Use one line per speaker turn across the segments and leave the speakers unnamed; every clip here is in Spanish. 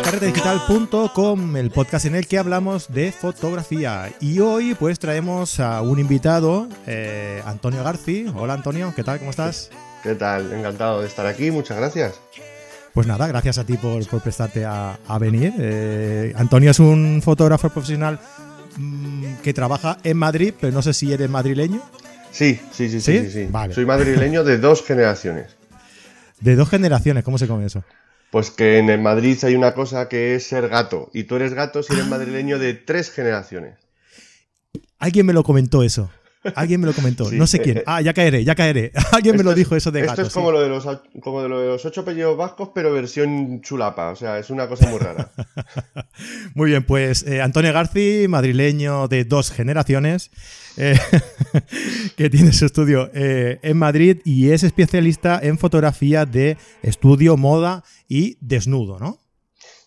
a carretedigital.com, el podcast en el que hablamos de fotografía. Y hoy pues traemos a un invitado, eh, Antonio Garci. Hola Antonio, ¿qué tal? ¿Cómo estás?
¿Qué tal? Encantado de estar aquí, muchas gracias.
Pues nada, gracias a ti por, prestarte a, venir. Eh, Antonio es un fotógrafo profesional mm, que trabaja en Madrid, pero no sé si eres madrileño.
Sí, sí, sí, sí, sí. Soy madrileño de dos generaciones.
De dos generaciones, ¿cómo se come eso?
Pues que en el Madrid hay una cosa que es ser gato. Y tú eres gato si eres ah. madrileño de tres generaciones.
Alguien me lo comentó eso. Alguien me lo comentó, no sé quién. Ah, ya caeré, ya caeré. Alguien me lo dijo eso de.
Esto es como, lo de los, como de lo de los ocho apellidos vascos, pero versión chulapa. O sea, es una cosa muy rara.
muy bien, pues eh, Antonio Garci, madrileño de dos generaciones, eh, que tiene su estudio eh, en Madrid y es especialista en fotografía de estudio, moda y desnudo, ¿no?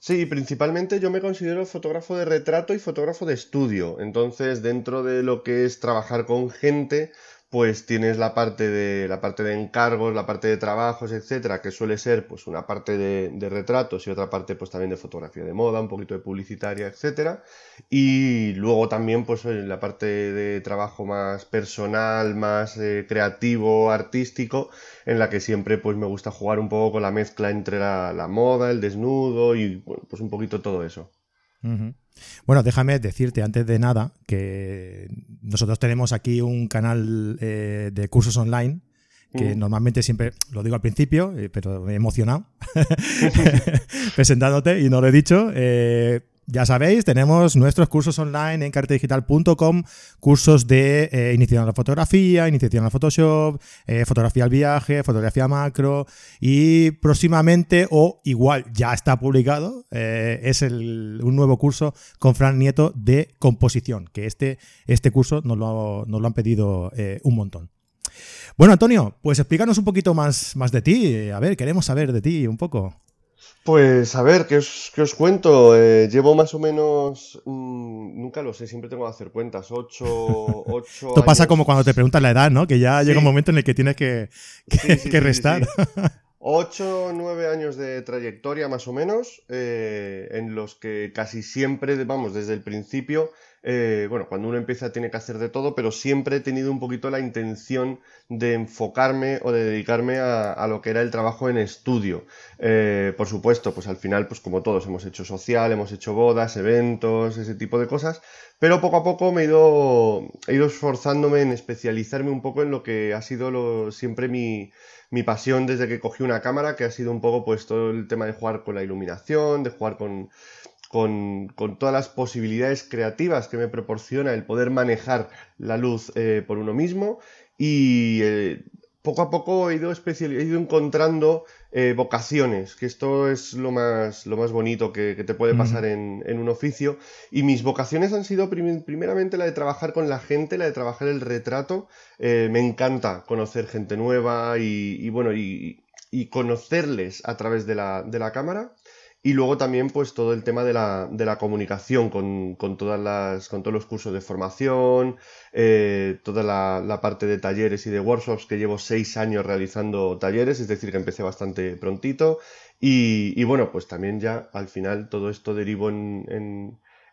Sí, principalmente yo me considero fotógrafo de retrato y fotógrafo de estudio. Entonces, dentro de lo que es trabajar con gente, pues tienes la parte de la parte de encargos, la parte de trabajos, etcétera, que suele ser pues una parte de, retratos y otra parte pues también de fotografía de moda, un poquito de publicitaria, etcétera. Y luego también pues la parte de trabajo más personal, más eh, creativo, artístico, en la que siempre pues me gusta jugar un poco con la mezcla entre la, moda, el desnudo y pues un poquito todo eso.
Bueno, déjame decirte antes de nada que nosotros tenemos aquí un canal eh, de cursos online que normalmente siempre lo digo al principio, eh, pero me he emocionado presentándote y no lo he dicho. Eh, ya sabéis, tenemos nuestros cursos online en cartedigital.com, cursos de eh, iniciación a la fotografía, iniciación a Photoshop, eh, fotografía al viaje, fotografía macro y próximamente, o igual ya está publicado, eh, es un nuevo curso con Fran Nieto de composición, que este, este curso nos lo, nos lo han pedido un montón. Bueno, Antonio, pues explícanos un poquito más, más de ti. A ver, queremos saber de ti un poco.
Pues a ver, ¿qué os, os cuento? Eh, llevo más o menos, mm, nunca lo sé, siempre tengo que hacer cuentas, ocho, ocho
Esto pasa como cuando te preguntas la edad, ¿no? Que ya llega un momento en el que tienes que, que, restar.
Ocho, nueve años de trayectoria más o menos, eh, en los que casi siempre, vamos, desde el principio, eh, bueno, cuando uno empieza tiene que hacer de todo, pero siempre he tenido un poquito la intención de enfocarme o de dedicarme a, lo que era el trabajo en estudio. Eh, por supuesto, pues al final, pues como todos, hemos hecho social, hemos hecho bodas, eventos, ese tipo de cosas, pero poco a poco me he ido, he ido esforzándome en especializarme un poco en lo que ha sido siempre mi, mi pasión desde que cogí una cámara, que ha sido un poco pues todo el tema de jugar con la iluminación, de jugar con con, todas las posibilidades creativas que me proporciona el poder manejar la luz eh, por uno mismo y eh, poco a poco he ido, he ido encontrando eh, vocaciones, que esto es lo más, lo más bonito que, te puede pasar en, un oficio. Y mis vocaciones han sido primeramente la de trabajar con la gente, la de trabajar el retrato. me encanta conocer gente nueva y, bueno, y, y, conocerles a través de la, de la cámara. Y luego también, pues, todo el tema de la, de la comunicación con, con, todas las, con todos los cursos de formación, eh, toda la, parte de talleres y de workshops, que llevo seis años realizando talleres, es decir, que empecé bastante prontito. Y, bueno, pues también ya al final todo esto derivó en,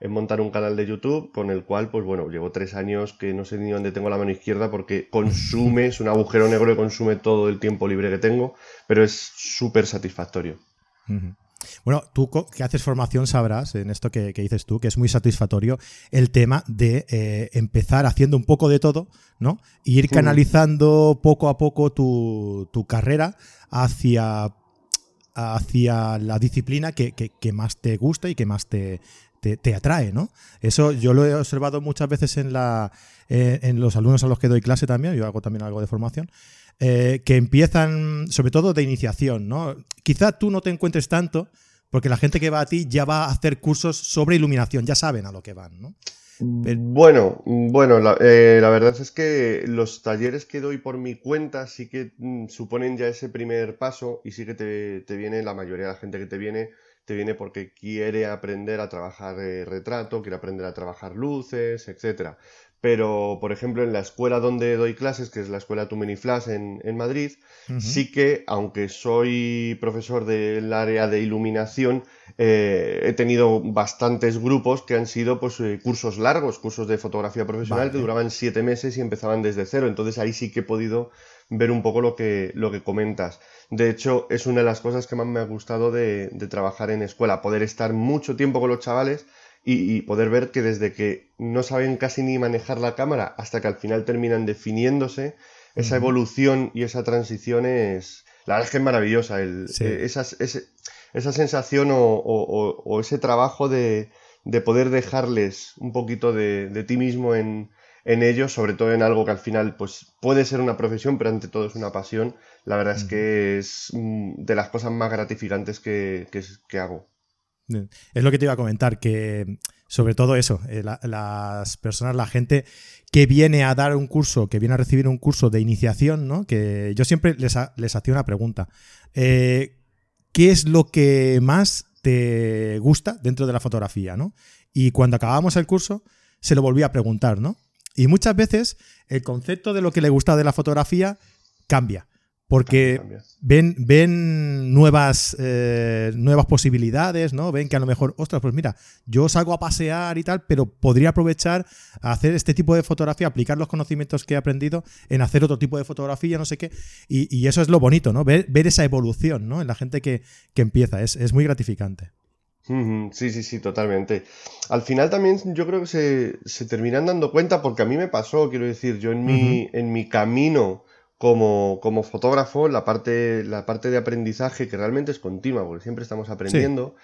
en, montar un canal de YouTube, con el cual, pues bueno, llevo tres años que no sé ni dónde tengo la mano izquierda porque consume, es un agujero negro que consume todo el tiempo libre que tengo, pero es súper satisfactorio.
Bueno, tú que haces formación sabrás en esto que, dices tú, que es muy satisfactorio el tema de eh, empezar haciendo un poco de todo, ¿no? Y ir canalizando poco a poco tu, carrera hacia, hacia la disciplina que, más te gusta y que más te, te, atrae, ¿no? Eso yo lo he observado muchas veces en, la, eh, en los alumnos a los que doy clase también, yo hago también algo de formación, eh, que empiezan, sobre todo de iniciación, ¿no? Quizá tú no te encuentres tanto, porque la gente que va a ti ya va a hacer cursos sobre iluminación, ya saben a lo que van, ¿no?
Bueno, bueno, eh, la, verdad es que los talleres que doy por mi cuenta sí que mm, suponen ya ese primer paso y sí que te, viene, la mayoría de la gente que te viene te viene porque quiere aprender a trabajar eh, retrato, quiere aprender a trabajar luces, etcétera. Pero, por ejemplo, en la escuela donde doy clases, que es la escuela Tumeni Flash en, en Madrid, sí que, aunque soy profesor del área de iluminación, eh, he tenido bastantes grupos que han sido pues, eh, cursos largos, cursos de fotografía profesional que duraban siete meses y empezaban desde cero. Entonces ahí sí que he podido ver un poco lo que, lo que comentas. De hecho, es una de las cosas que más me ha gustado de, trabajar en escuela, poder estar mucho tiempo con los chavales y, poder ver que desde que no saben casi ni manejar la cámara hasta que al final terminan definiéndose, esa evolución y esa transición es... La verdad es que es maravillosa. El, eh, esa sensación o, ese trabajo de, poder dejarles un poquito de, ti mismo en, ellos, sobre todo en algo que al final pues, puede ser una profesión, pero ante todo es una pasión, la verdad es que es mm, de las cosas más gratificantes que, hago.
Es lo que te iba a comentar, que sobre todo eso, eh, las personas, la gente que viene a dar un curso, que viene a recibir un curso de iniciación, ¿no? Que yo siempre les, hacía una pregunta. Eh, qué es lo que más te gusta dentro de la fotografía, ¿no? Y cuando acabábamos el curso, se lo volví a preguntar, ¿no? Y muchas veces el concepto de lo que le gusta de la fotografía cambia porque ven, ven nuevas, eh, nuevas posibilidades, ¿no? Ven que a lo mejor, ostras, pues mira, yo salgo a pasear y tal, pero podría aprovechar a hacer este tipo de fotografía, aplicar los conocimientos que he aprendido en hacer otro tipo de fotografía, no sé qué. Y, eso es lo bonito, ¿no? Ver, esa evolución, ¿no? En la gente que, empieza, es, muy gratificante.
Sí, sí, sí, totalmente. Al final también yo creo que se, terminan dando cuenta, porque a mí me pasó, quiero decir, yo en, mi, en mi camino como, como fotógrafo, la parte, la parte de aprendizaje, que realmente es continua, porque siempre estamos aprendiendo,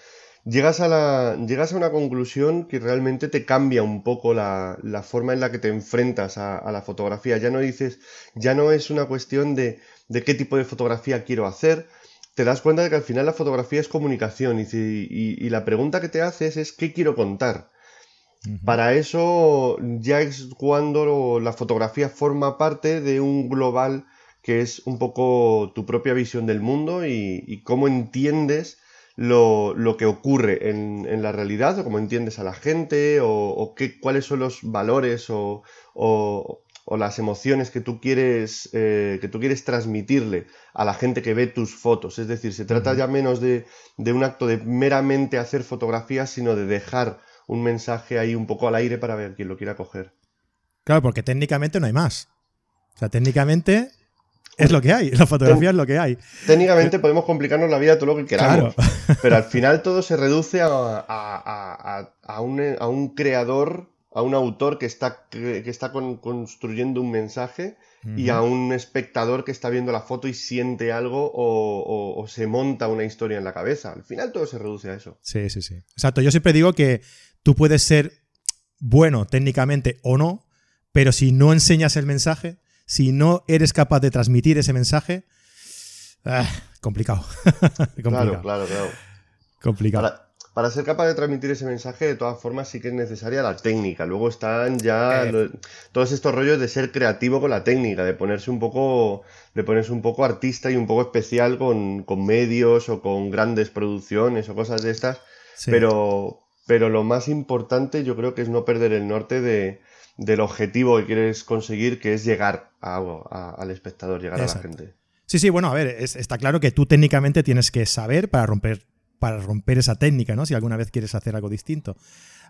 llegas, a la, llegas a una conclusión que realmente te cambia un poco la, la forma en la que te enfrentas a, la fotografía. Ya no dices, ya no es una cuestión de, de qué tipo de fotografía quiero hacer, te das cuenta de que al final la fotografía es comunicación y, y, y, la pregunta que te haces es ¿qué quiero contar? Para eso ya es cuando la fotografía forma parte de un global que es un poco tu propia visión del mundo y, cómo entiendes lo, que ocurre en, la realidad o cómo entiendes a la gente o, qué, cuáles son los valores o, las emociones que tú quieres eh, que tú quieres transmitirle a la gente que ve tus fotos. Es decir, se trata ya menos de, de un acto de meramente hacer fotografías, sino de dejar un mensaje ahí un poco al aire para ver quién lo quiera coger.
Claro, porque técnicamente no hay más. O sea, técnicamente es lo que hay, la fotografía es lo que hay.
Técnicamente podemos complicarnos la vida todo lo que queramos, pero al final todo se reduce a, un, creador, a un autor que está, que está construyendo un mensaje y a un espectador que está viendo la foto y siente algo o, se monta una historia en la cabeza. Al final todo se reduce a eso.
Sí, sí, sí. Exacto. Yo siempre digo que Tú puedes ser bueno técnicamente o no, pero si no enseñas el mensaje, si no eres capaz de transmitir ese mensaje, ah, complicado.
Claro, claro, claro.
Complicado.
Para, ser capaz de transmitir ese mensaje, de todas formas, sí que es necesaria la técnica. Luego están ya eh. todos estos rollos de ser creativo con la técnica, de ponerse un poco, de ponerse un poco artista y un poco especial con, medios o con grandes producciones o cosas de estas. Pero, pero lo más importante yo creo que es no perder el norte de, del objetivo que quieres conseguir, que es llegar al espectador, llegar a la gente.
Sí, sí, bueno, a ver, está claro que tú técnicamente tienes que saber para romper, para romper esa técnica, ¿no? Si alguna vez quieres hacer algo distinto.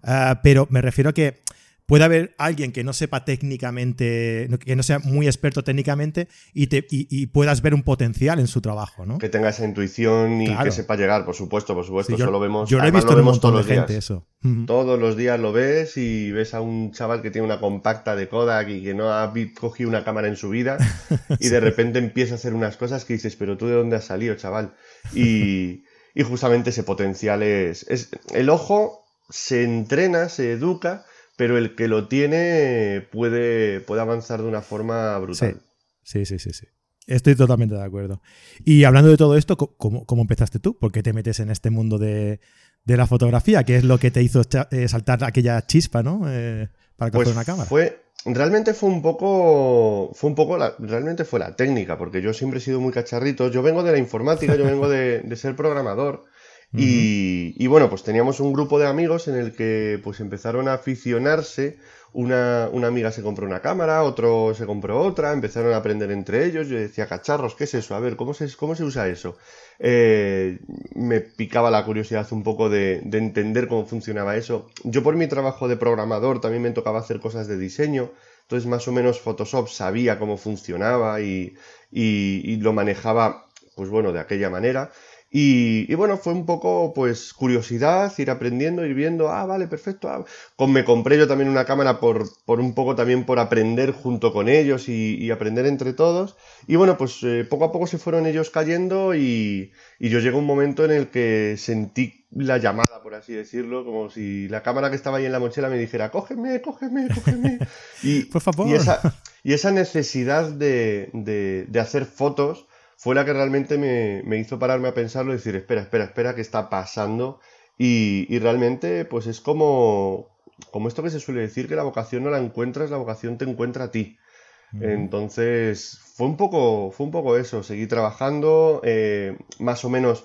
Ah, pero me refiero a que puede haber alguien que no sepa técnicamente, que no sea muy experto técnicamente y, te, y, puedas ver un potencial en su trabajo, ¿no?
Que tenga esa intuición y que sepa llegar, por supuesto, por supuesto.
yo,
lo vemos,
yo lo he visto
lo
vemos todos los días. eso.
Todos los días lo ves y ves a un chaval que tiene una compacta de Kodak y que no ha cogido una cámara en su vida y de repente empieza a hacer unas cosas que dices, pero tú de dónde has salido, chaval. Y, y justamente ese potencial es, es... El ojo se entrena, se educa pero el que lo tiene puede, puede avanzar de una forma brutal.
Sí. sí, sí, sí, Estoy totalmente de acuerdo. Y hablando de todo esto, ¿cómo, cómo empezaste tú? ¿Por qué te metes en este mundo de, la fotografía? ¿Qué es lo que te hizo eh, saltar aquella chispa, ¿no? Eh, para coger pues una cámara.
Fue, realmente fue un poco, fue un poco, la, realmente fue la técnica, porque yo siempre he sido muy cacharrito. Yo vengo de la informática, yo vengo de, de ser programador. Y, bueno, pues teníamos un grupo de amigos en el que pues empezaron a aficionarse. Una, una, amiga se compró una cámara, otro se compró otra, empezaron a aprender entre ellos. Yo decía, cacharros, ¿qué es eso? A ver, ¿cómo se, cómo se usa eso? Eh, me picaba la curiosidad un poco de, de, entender cómo funcionaba eso. Yo por mi trabajo de programador también me tocaba hacer cosas de diseño. Entonces más o menos Photoshop sabía cómo funcionaba y, y, y lo manejaba, pues bueno, de aquella manera. Y, bueno, fue un poco pues curiosidad, ir aprendiendo, ir viendo, ah, vale, perfecto. Ah". me compré yo también una cámara por, por, un poco también por aprender junto con ellos y, aprender entre todos. Y bueno, pues eh, poco a poco se fueron ellos cayendo y, y yo llegué a un momento en el que sentí la llamada, por así decirlo, como si la cámara que estaba ahí en la mochila me dijera, cógeme, cógeme, cógeme. Y,
por favor.
Y esa, y esa necesidad de, de, de hacer fotos fue la que realmente me, hizo pararme a pensarlo y decir, espera, espera, espera, ¿qué está pasando? Y, realmente, pues es como, como esto que se suele decir, que la vocación no la encuentras, la vocación te encuentra a ti. Entonces, fue un poco, fue un poco eso, seguí trabajando, eh, más o menos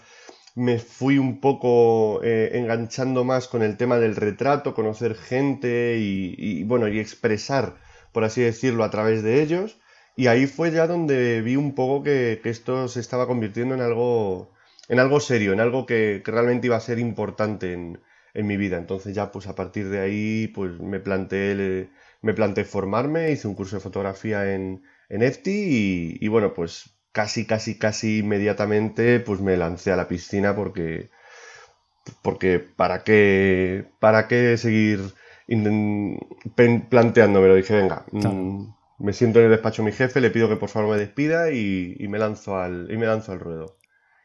me fui un poco eh, enganchando más con el tema del retrato, conocer gente y, y, bueno, y expresar, por así decirlo, a través de ellos. Y ahí fue ya donde vi un poco que, esto se estaba convirtiendo en algo, en algo serio, en algo que, realmente iba a ser importante en, mi vida. Entonces ya pues a partir de ahí pues me planteé, me planteé formarme, hice un curso de fotografía en, en EFTI y, bueno pues casi, casi, casi inmediatamente pues me lancé a la piscina porque, porque para qué, para qué seguir planteándomelo. Dije, venga, mm, me siento en el despacho de mi jefe, le pido que por favor me despida y, me, lanzo al, y me lanzo al ruedo.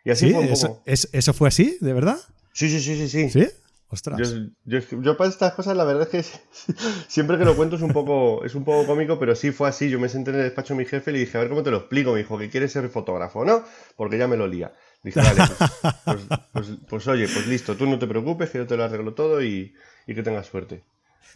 Y así fue Eso, ¿Eso fue así, de verdad?
Sí, sí, sí, sí. ¿Sí?
¿Sí? Ostras.
Yo, para estas cosas la verdad es que siempre que lo cuento es un poco es un poco cómico, pero sí fue así. Yo me senté en el despacho de mi jefe y le dije, a ver cómo te lo explico. Me dijo que quieres ser fotógrafo, ¿no? Porque ya me lo lía. Dije, vale, pues, pues, pues, pues, oye, pues listo, tú no te preocupes, que yo te lo arreglo todo y, y que tengas suerte.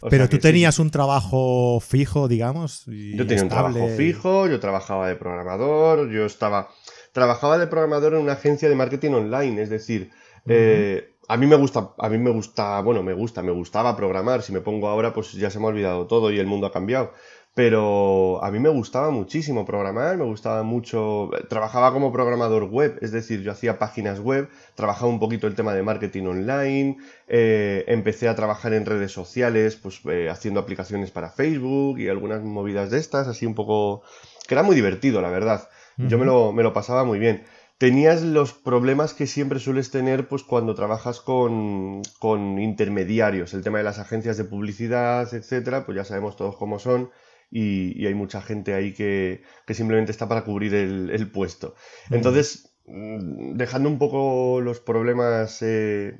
Pero tú tenías un trabajo fijo, digamos.
yo tenía un trabajo fijo, yo trabajaba de programador, yo estaba. Trabajaba de programador en una agencia de marketing online, es decir, eh, a mí me gusta, a mí me gusta, bueno, me gusta, me gustaba programar. Si me pongo ahora, pues ya se me ha olvidado todo y el mundo ha cambiado pero a mí me gustaba muchísimo programar, me gustaba mucho, trabajaba como programador web, es decir, yo hacía páginas web, trabajaba un poquito el tema de marketing online, eh, empecé a trabajar en redes sociales, pues eh, haciendo aplicaciones para Facebook y algunas movidas de estas, así un poco, que era muy divertido, la verdad, yo me lo, me lo pasaba muy bien. Tenías los problemas que siempre sueles tener pues cuando trabajas con, con, intermediarios, el tema de las agencias de publicidad, etcétera, pues ya sabemos todos cómo son y, hay mucha gente ahí que, simplemente está para cubrir el, puesto. Entonces, mm, dejando un poco los problemas, eh,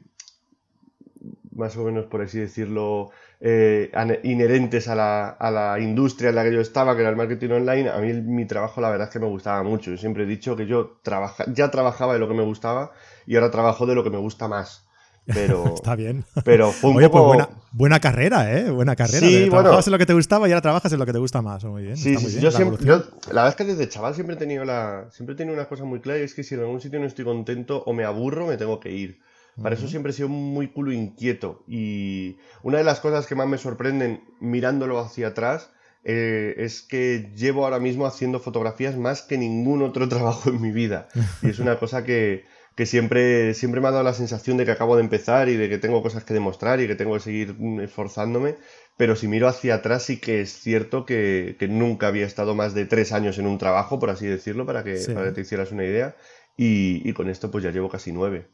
más o menos por así decirlo, eh, inherentes a la, a la, industria en la que yo estaba, que era el marketing online, a mí mi trabajo la verdad es que me gustaba mucho. Yo siempre he dicho que yo trabaja, ya trabajaba de lo que me gustaba y ahora trabajo de lo que me gusta más. Pero,
Está bien.
Pero fue un pues poco...
buena, buena, carrera, ¿eh? Buena carrera. Sí, trabajabas en lo que te gustaba y ahora trabajas en lo que te gusta más. Muy bien.
Sí, sí, yo siempre, la verdad es que desde chaval siempre he tenido la, siempre he tenido una cosa muy clara y es que si en algún sitio no estoy contento o me aburro, me tengo que ir. Para eso siempre he sido muy culo inquieto. Y una de las cosas que más me sorprenden mirándolo hacia atrás eh, es que llevo ahora mismo haciendo fotografías más que ningún otro trabajo en mi vida. Y es una cosa que, que siempre, siempre me ha dado la sensación de que acabo de empezar y de que tengo cosas que demostrar y que tengo que seguir esforzándome. Pero si miro hacia atrás sí que es cierto que, nunca había estado más de tres años en un trabajo, por así decirlo, para que, te hicieras una idea. Y, con esto pues ya llevo casi nueve.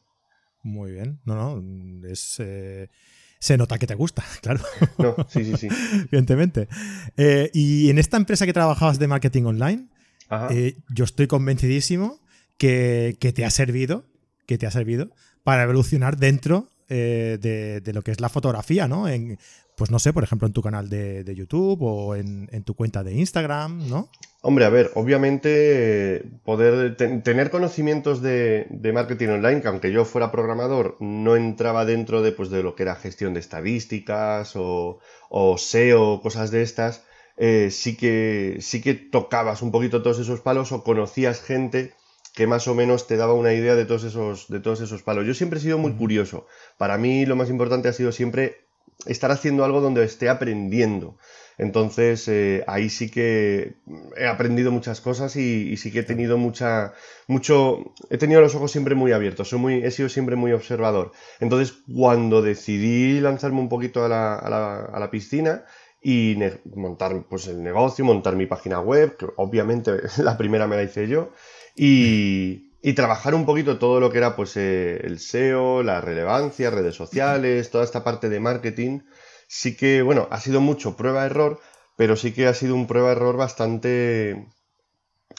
Muy bien. No, no, es... Eh, se nota que te gusta, claro.
No, sí, sí, sí.
Evidentemente. Eh, y en esta empresa que trabajabas de marketing online, eh, yo estoy convencidísimo que, te ha servido, que te ha servido para evolucionar dentro eh, de, lo que es la fotografía, ¿no? En, pues no sé, por ejemplo, en tu canal de, YouTube o en, tu cuenta de Instagram, ¿no?
Hombre, a ver, obviamente poder tener conocimientos de, marketing online, que aunque yo fuera programador, no entraba dentro de, pues, de lo que era gestión de estadísticas o, o SEO, cosas de estas, eh, sí, que, sí que tocabas un poquito todos esos palos o conocías gente que más o menos te daba una idea de todos esos, de todos esos palos. Yo siempre he sido muy curioso. Para mí lo más importante ha sido siempre estar haciendo algo donde esté aprendiendo. Entonces, eh, ahí sí que he aprendido muchas cosas y, sí que he tenido mucha, mucho, he tenido los ojos siempre muy abiertos, soy muy, he sido siempre muy observador. Entonces, cuando decidí lanzarme un poquito a la, a la, a la piscina y montar pues, el negocio, montar mi página web, que obviamente la primera me la hice yo, y, y trabajar un poquito todo lo que era pues eh, el SEO, la relevancia, redes sociales, toda esta parte de marketing, sí que, bueno, ha sido mucho prueba-error, pero sí que ha sido un prueba-error bastante...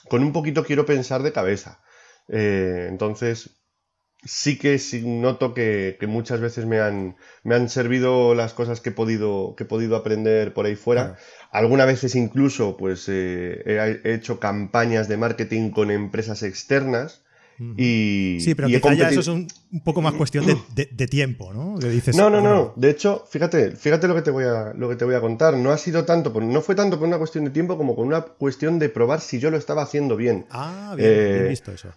con un poquito quiero pensar de cabeza. Eh, entonces, sí que sí noto que, muchas veces me han, me han servido las cosas que he podido, que he podido aprender por ahí fuera. Algunas veces incluso pues eh, he, hecho campañas de marketing con empresas externas y,
sí, pero quizá ya eso es un, poco más cuestión de, tiempo, ¿no?
dices, no, no, no. De hecho, fíjate, fíjate lo que te voy a, lo que te voy a contar. No ha sido tanto, no fue tanto por una cuestión de tiempo como por una cuestión de probar si yo lo estaba haciendo bien.
Ah, bien, he eh, visto eso.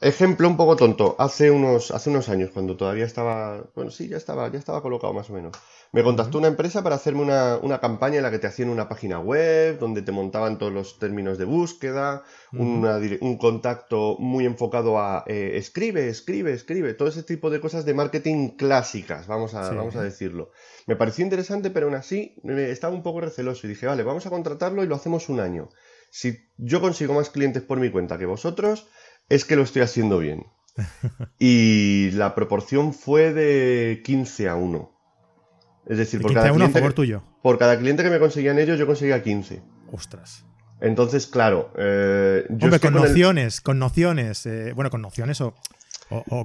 ejemplo un poco tonto. Hace unos, hace unos años, cuando todavía estaba, bueno, sí, ya estaba, ya estaba colocado más o menos. Me contactó una empresa para hacerme una, campaña en la que te hacían una página web, donde te montaban todos los términos de búsqueda, un contacto muy enfocado a eh, escribe, escribe, escribe, todo ese tipo de cosas de marketing clásicas, vamos a, vamos a decirlo. Me pareció interesante, pero aún así estaba un poco receloso y dije, vale, vamos a contratarlo y lo hacemos un año. Si yo consigo más clientes por mi cuenta que vosotros, es que lo estoy haciendo bien. y la proporción fue de 15 a 1. Es decir, por cada, cliente que, por cada cliente que me conseguían ellos, yo conseguía 15.
Ostras.
Entonces, claro. Eh,
Hombre, con, nociones, con nociones, eh, bueno, con nociones o,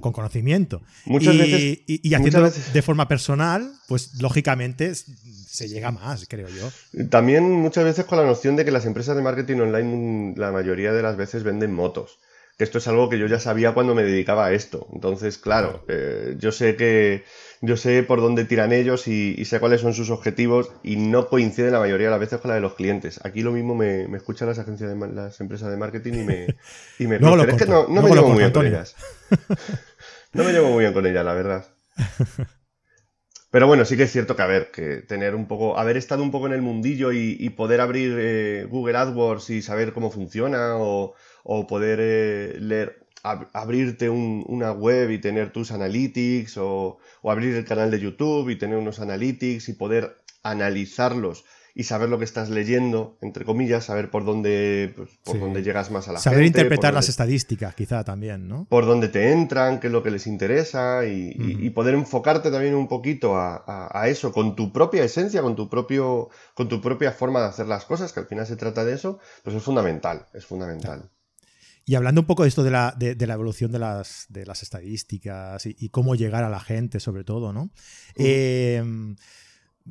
con conocimiento.
Muchas veces.
Y, haciendo de forma personal, pues lógicamente se llega más, creo yo.
También muchas veces con la noción de que las empresas de marketing online, la mayoría de las veces venden motos. Que esto es algo que yo ya sabía cuando me dedicaba a esto. Entonces, claro, eh, yo sé que yo sé por dónde tiran ellos y, sé cuáles son sus objetivos y no coincide la mayoría de las veces con la de los clientes. Aquí lo mismo me, escuchan las agencias de las empresas de marketing y me, y me
no, es que no,
me llevo muy bien con ellas. no me llevo muy bien con ellas, la verdad. Pero bueno, sí que es cierto que, a ver, que tener un poco, haber estado un poco en el mundillo y, poder abrir eh, Google AdWords y saber cómo funciona o, poder eh, leer, abrirte una web y tener tus analytics o, abrir el canal de YouTube y tener unos analytics y poder analizarlos y saber lo que estás leyendo, entre comillas, saber por dónde, pues, por dónde llegas más a la
gente. Saber interpretar las estadísticas, quizá también, ¿no?
Por dónde te entran, qué es lo que les interesa y, poder enfocarte también un poquito a, eso, con tu propia esencia, con tu, propio, con tu propia forma de hacer las cosas, que al final se trata de eso, pues es fundamental, es fundamental.
Y hablando un poco de esto de la, de, la evolución de las, de las estadísticas y, cómo llegar a la gente, sobre todo, ¿no? Eh,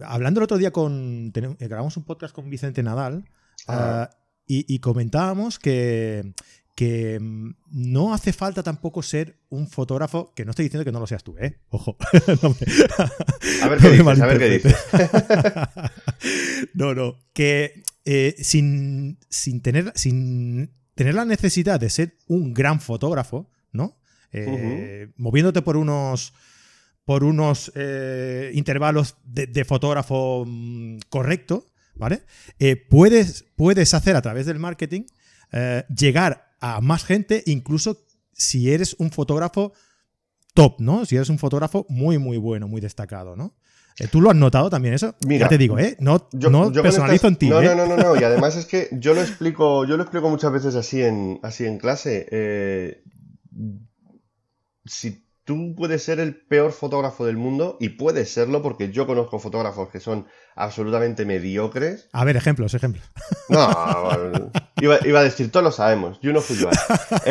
hablando el otro día con. grabamos un podcast con Vicente Nadal ah, y, comentábamos que, que mm, no hace falta tampoco ser un fotógrafo, que no estoy diciendo que no lo seas tú, ¿eh? Ojo.
a ver qué dices, a ver qué dices.
no, no, que eh, sin, sin, tener, sin tener la necesidad de ser un gran fotógrafo, ¿no? Eh, moviéndote por unos por unos eh, intervalos de, fotógrafo mm, correcto, ¿vale? Eh, puedes, puedes hacer a través del marketing llegar a más gente, incluso si eres un fotógrafo top, ¿no? Si eres un fotógrafo muy, muy bueno, muy destacado, ¿no? Eh, ¿Tú lo has notado también eso? Mira, ya te digo, ¿eh? No, no personalizo en ti.
No,
¿eh?
no, no, no, no. Y además es que yo lo explico, yo lo explico muchas veces así en, así en clase. Eh, si tú puedes ser el peor fotógrafo del mundo, y puedes serlo porque yo conozco fotógrafos que son absolutamente mediocres.
A ver, ejemplos, ejemplos.
No, iba, iba, a decir, todos lo sabemos. Yo no fui yo.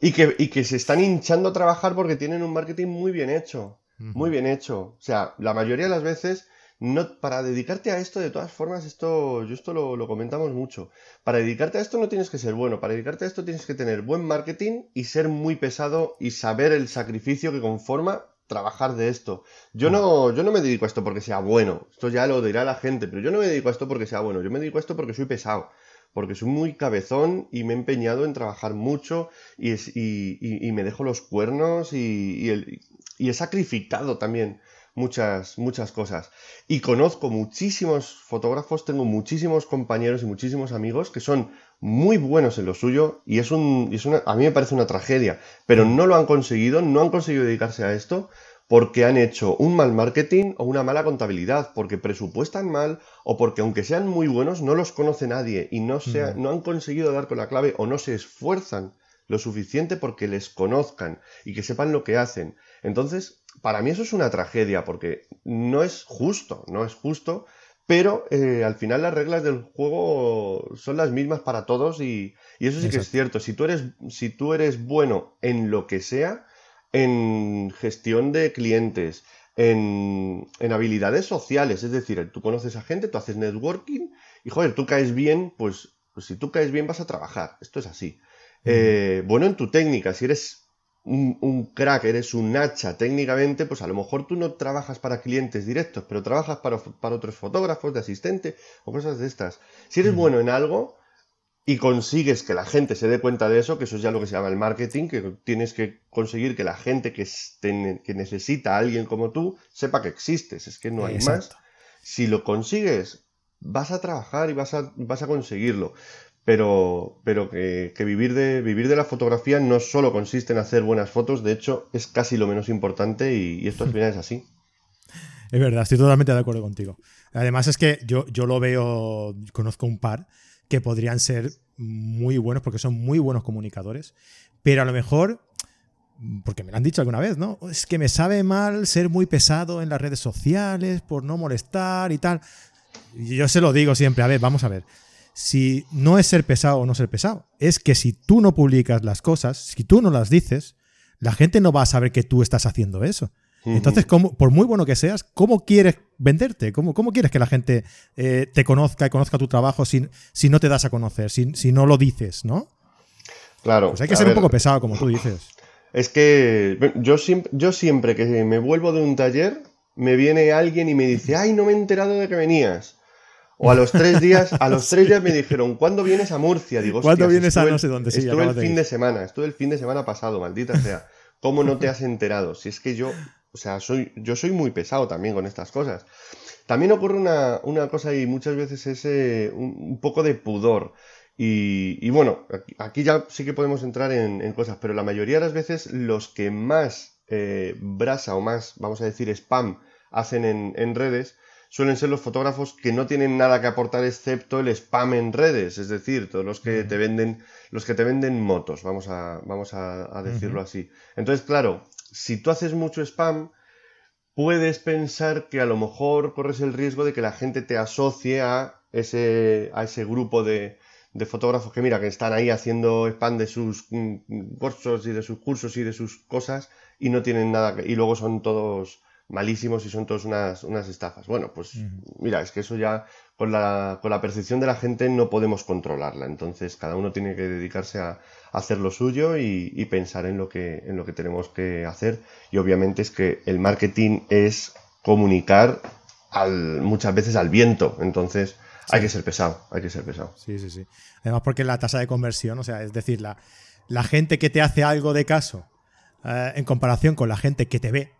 y, que, y que se están hinchando a trabajar porque tienen un marketing muy bien hecho. Muy bien hecho. O sea, la mayoría de las veces, no, para dedicarte a esto, de todas formas, esto, yo esto lo, comentamos mucho. Para dedicarte a esto no tienes que ser bueno, para dedicarte a esto tienes que tener buen marketing y ser muy pesado y saber el sacrificio que conforma trabajar de esto. Yo no, yo no me dedico a esto porque sea bueno, esto ya lo dirá la gente, pero yo no me dedico a esto porque sea bueno, yo me dedico a esto porque soy pesado. Porque soy muy cabezón y me he empeñado en trabajar mucho y, me dejo los cuernos y, he sacrificado también muchas, muchas cosas. Y conozco muchísimos fotógrafos, tengo muchísimos compañeros y muchísimos amigos que son muy buenos en lo suyo y es un, a mí me parece una tragedia, pero no lo han conseguido, no han conseguido dedicarse a esto porque han hecho un mal marketing o una mala contabilidad, porque presupuestan mal o porque aunque sean muy buenos no los conoce nadie y no, sea, no han conseguido dar con la clave o no se esfuerzan lo suficiente porque les conozcan y que sepan lo que hacen. Entonces, para mí eso es una tragedia porque no es justo, no es justo, pero eh, al final las reglas del juego son las mismas para todos y, eso sí que es cierto. Si tú, eres, si tú eres bueno en lo que sea, en gestión de clientes, en, en, habilidades sociales, es decir, tú conoces a gente, tú haces networking y joder, tú caes bien, pues, pues si tú caes bien vas a trabajar, esto es así. Eh, bueno en tu técnica, si eres un, crack, eres un hacha técnicamente, pues a lo mejor tú no trabajas para clientes directos, pero trabajas para, otros fotógrafos, de asistente o cosas de estas. Si eres bueno en algo y consigues que la gente se dé cuenta de eso, que eso es ya lo que se llama el marketing, que tienes que conseguir que la gente que, que necesita a alguien como tú sepa que existes, es que no hay más. Si lo consigues, vas a trabajar y vas a, vas a conseguirlo pero, pero que, vivir, de, vivir de la fotografía no solo consiste en hacer buenas fotos, de hecho es casi lo menos importante y, esto al final es así.
Es verdad, estoy totalmente de acuerdo contigo. Además es que yo, yo lo veo, conozco un par que podrían ser muy buenos porque son muy buenos comunicadores, pero a lo mejor, porque me lo han dicho alguna vez, ¿no? Es que me sabe mal ser muy pesado en las redes sociales por no molestar y tal. Y yo se lo digo siempre, a ver, vamos a ver si no es ser pesado o no ser pesado, es que si tú no publicas las cosas, si tú no las dices, la gente no va a saber que tú estás haciendo eso. Entonces, por muy bueno que seas, ¿cómo quieres venderte? ¿Cómo, cómo quieres que la gente eh, te conozca y conozca tu trabajo si, si, no te das a conocer, si, si, no lo dices, ¿no?
Claro.
Pues hay que ser un poco pesado, como tú dices.
Es que yo, yo siempre que me vuelvo de un taller, me viene alguien y me dice, ay, no me he enterado de que venías. O a los tres días, a los tres días me dijeron, ¿cuándo vienes a Murcia? Digo,
¿cuándo vienes a no sé dónde?
Sí, estuve el fin de semana, estuve el fin de semana pasado, maldita sea. ¿Cómo no te has enterado? Si es que yo, o sea, soy, yo soy muy pesado también con estas cosas. También ocurre una, cosa y muchas veces es eh, un, poco de pudor. Y, bueno, aquí, ya sí que podemos entrar en, cosas, pero la mayoría de las veces los que más eh, brasa o más, vamos a decir, spam hacen en, en redes suelen ser los fotógrafos que no tienen nada que aportar excepto el spam en redes, es decir, todos los que te venden, los que te venden motos, vamos a, vamos a, decirlo así. Entonces, claro, si tú haces mucho spam, puedes pensar que a lo mejor corres el riesgo de que la gente te asocie a ese, a ese grupo de, de fotógrafos que mira, que están ahí haciendo spam de sus mm, cursos y de sus cursos y de sus cosas y no tienen nada que, y luego son todos malísimos y son todos unas, unas estafas. Bueno, pues mira, es que eso ya con la, con la percepción de la gente no podemos controlarla. Entonces cada uno tiene que dedicarse a, hacer lo suyo y, pensar en lo, que, en lo que tenemos que hacer. Y obviamente es que el marketing es comunicar al, muchas veces al viento. Entonces hay que ser pesado, hay que ser pesado.
Sí, sí, sí. Además porque la tasa de conversión, o sea, es decir, la, la gente que te hace algo de caso eh, en comparación con la gente que te ve,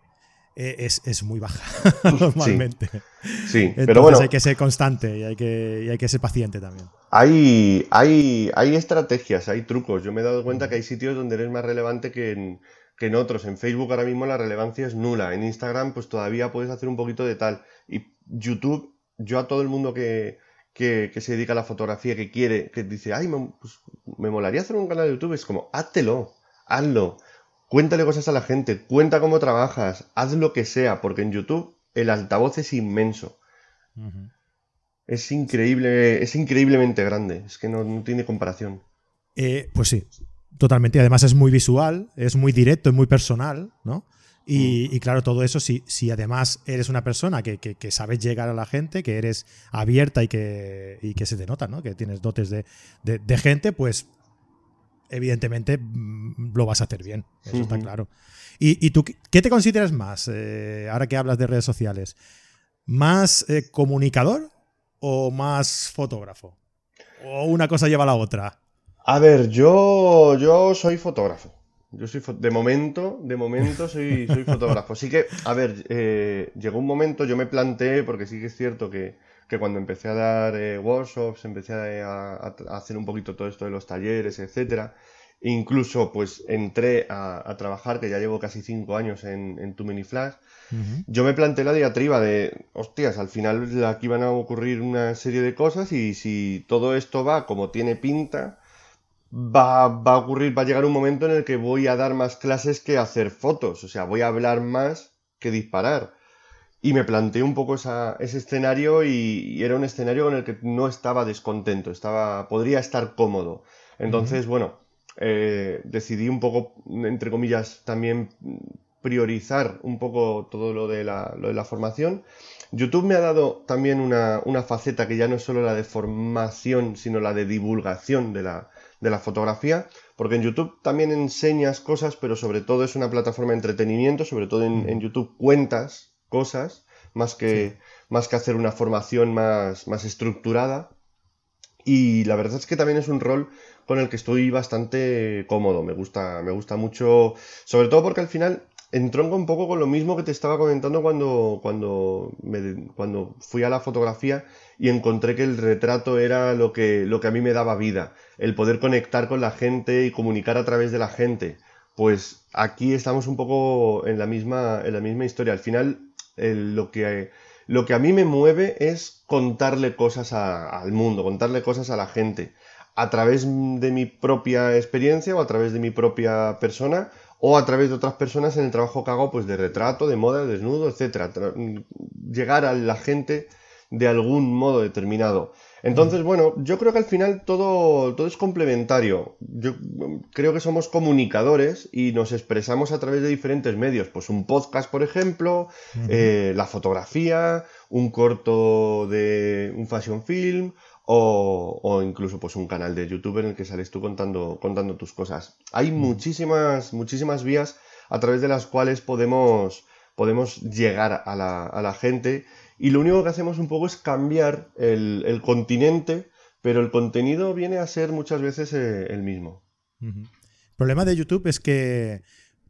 eh, es, muy baja normalmente.
Sí, pero bueno.
hay que ser constante y hay que, hay que ser paciente también.
Hay, hay, hay estrategias, hay trucos. Yo me he dado cuenta que hay sitios donde eres más relevante que en, que en otros. En Facebook ahora mismo la relevancia es nula. En Instagram pues todavía puedes hacer un poquito de tal. Y YouTube, yo a todo el mundo que, que, se dedica a la fotografía, que quiere, que dice, ay, me, pues, me molaría hacer un canal de YouTube, es como, háztelo, hazlo. Cuéntale cosas a la gente, cuenta cómo trabajas, haz lo que sea, porque en YouTube el altavoz es inmenso. Es increíble, es increíblemente grande, es que no, tiene comparación.
Eh, pues sí, totalmente. Y además es muy visual, es muy directo, es muy personal, ¿no? Y, mm. claro, todo eso, si, si además eres una persona que, sabes llegar a la gente, que eres abierta y que, y que se te nota, ¿no? Que tienes dotes de, de gente, pues evidentemente mm, lo vas a hacer bien, eso está claro. ¿Y, tú qué te consideras más, eh, ahora que hablas de redes sociales? ¿Más eh, comunicador o más fotógrafo? o una cosa lleva a la otra?
A ver, yo, yo soy fotógrafo. Yo soy de momento, de momento soy, soy fotógrafo. Así que, a ver, eh, llegó un momento, yo me planteé, porque sí que es cierto que, cuando empecé a dar eh, workshops, empecé a, hacer un poquito todo esto de los talleres, etcétera, incluso pues entré a, trabajar, que ya llevo casi cinco años en, en Too Many Flash, yo me planteé la diatriba de, hostias, al final aquí van a ocurrir una serie de cosas y si todo esto va como tiene pinta, va, va, a ocurrir, va a llegar un momento en el que voy a dar más clases que hacer fotos, o sea, voy a hablar más que disparar. Y me planteé un poco ese escenario y, era un escenario con el que no estaba descontento, estaba, podría estar cómodo. Entonces, bueno, eh, decidí un poco, entre comillas, también priorizar un poco todo lo de la, lo de la formación. YouTube me ha dado también una, una, faceta que ya no es solo la de formación, sino la de divulgación de la, de la fotografía, porque en YouTube también enseñas cosas, pero sobre todo es una plataforma de entretenimiento, sobre todo en, YouTube cuentas cosas, más que, más que hacer una formación más, más estructurada. Y la verdad es que también es un rol con el que estoy bastante cómodo, me gusta, me gusta mucho, sobre todo porque al final entronca un poco con lo mismo que te estaba comentando cuando, cuando, cuando fui a la fotografía y encontré que el retrato era lo que, lo que a mí me daba vida, el poder conectar con la gente y comunicar a través de la gente. Pues aquí estamos un poco en la misma, en la misma historia. Al final, lo, que, lo que a mí me mueve es contarle cosas al mundo, contarle cosas a la gente, a través de mi propia experiencia o a través de mi propia persona o a través de otras personas en el trabajo que hago, pues de retrato, de moda, de desnudo, etcétera. Llegar a la gente de algún modo determinado. Entonces, bueno, yo creo que al final todo, todo es complementario. Yo creo que somos comunicadores y nos expresamos a través de diferentes medios. Pues un podcast, por ejemplo, eh, la fotografía, un corto de un fashion film o, incluso pues un canal de YouTube en el que sales tú contando, contando tus cosas. Hay muchísimas, muchísimas vías a través de las cuales podemos, podemos llegar a la, a la gente y lo único que hacemos un poco es cambiar el, continente, pero el contenido viene a ser muchas veces eh, el mismo.
El problema de YouTube es que,